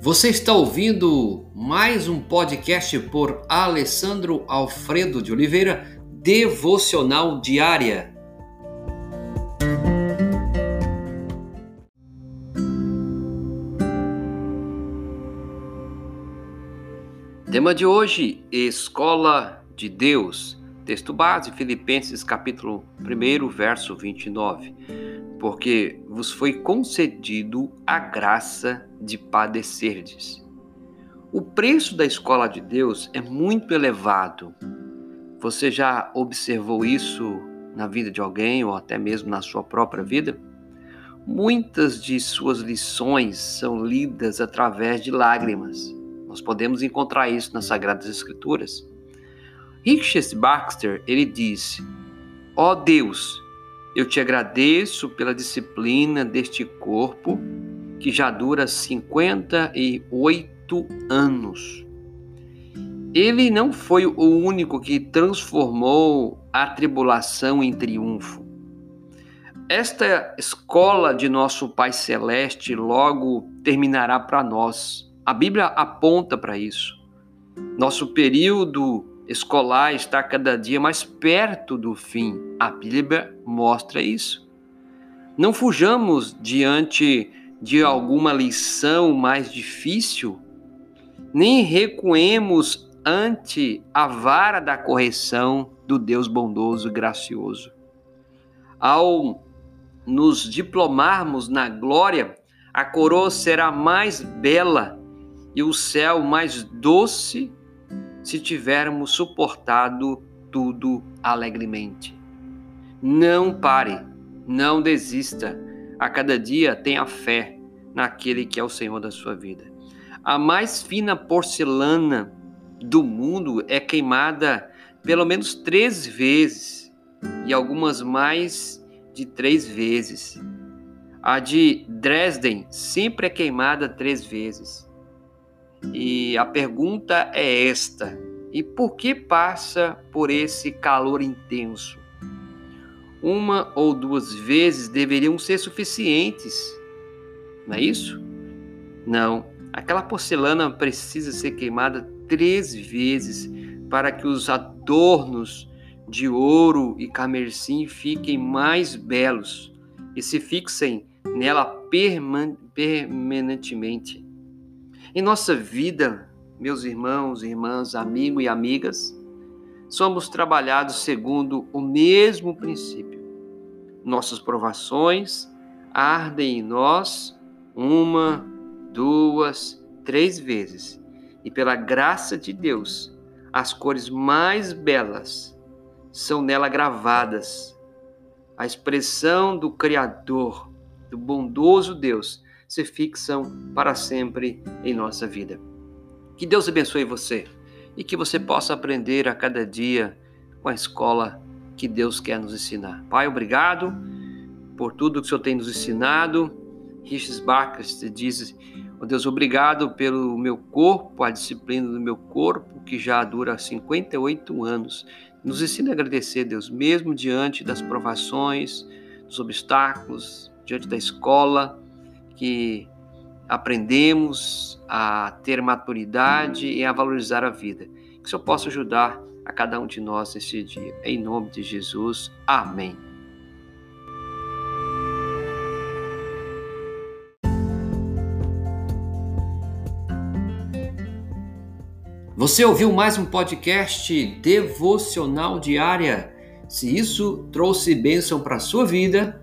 Você está ouvindo mais um podcast por Alessandro Alfredo de Oliveira, Devocional Diária. Tema de hoje: Escola de Deus. Texto base, Filipenses capítulo 1, verso 29 porque vos foi concedido a graça de padecerdes. O preço da escola de Deus é muito elevado. Você já observou isso na vida de alguém ou até mesmo na sua própria vida? Muitas de suas lições são lidas através de lágrimas. Nós podemos encontrar isso nas Sagradas Escrituras. Richard Baxter, ele disse: Ó oh Deus, eu te agradeço pela disciplina deste corpo que já dura 58 anos. Ele não foi o único que transformou a tribulação em triunfo. Esta escola de nosso Pai Celeste logo terminará para nós. A Bíblia aponta para isso. Nosso período escolar está cada dia mais perto do fim. A Bíblia mostra isso. Não fujamos diante de alguma lição mais difícil, nem recuemos ante a vara da correção do Deus bondoso e gracioso. Ao nos diplomarmos na glória, a coroa será mais bela e o céu mais doce se tivermos suportado tudo alegremente. Não pare, não desista. A cada dia tenha fé naquele que é o Senhor da sua vida. A mais fina porcelana do mundo é queimada pelo menos três vezes e algumas mais de três vezes. A de Dresden sempre é queimada três vezes. E a pergunta é esta: e por que passa por esse calor intenso? Uma ou duas vezes deveriam ser suficientes, não é isso? Não, aquela porcelana precisa ser queimada três vezes para que os adornos de ouro e carmesim fiquem mais belos e se fixem nela permanentemente. Em nossa vida, meus irmãos, irmãs, amigos e amigas, somos trabalhados segundo o mesmo princípio. Nossas provações ardem em nós uma, duas, três vezes, e pela graça de Deus, as cores mais belas são nela gravadas. A expressão do Criador, do bondoso Deus, se fixam para sempre em nossa vida. Que Deus abençoe você e que você possa aprender a cada dia com a escola que Deus quer nos ensinar. Pai, obrigado por tudo que o Senhor tem nos ensinado. Richard Barker diz: oh Deus, obrigado pelo meu corpo, a disciplina do meu corpo, que já dura 58 anos. Nos ensina a agradecer, Deus, mesmo diante das provações, dos obstáculos, diante da escola que aprendemos a ter maturidade e a valorizar a vida. Que o Senhor possa ajudar a cada um de nós nesse dia. Em nome de Jesus. Amém. Você ouviu mais um podcast devocional diária? Se isso trouxe bênção para a sua vida,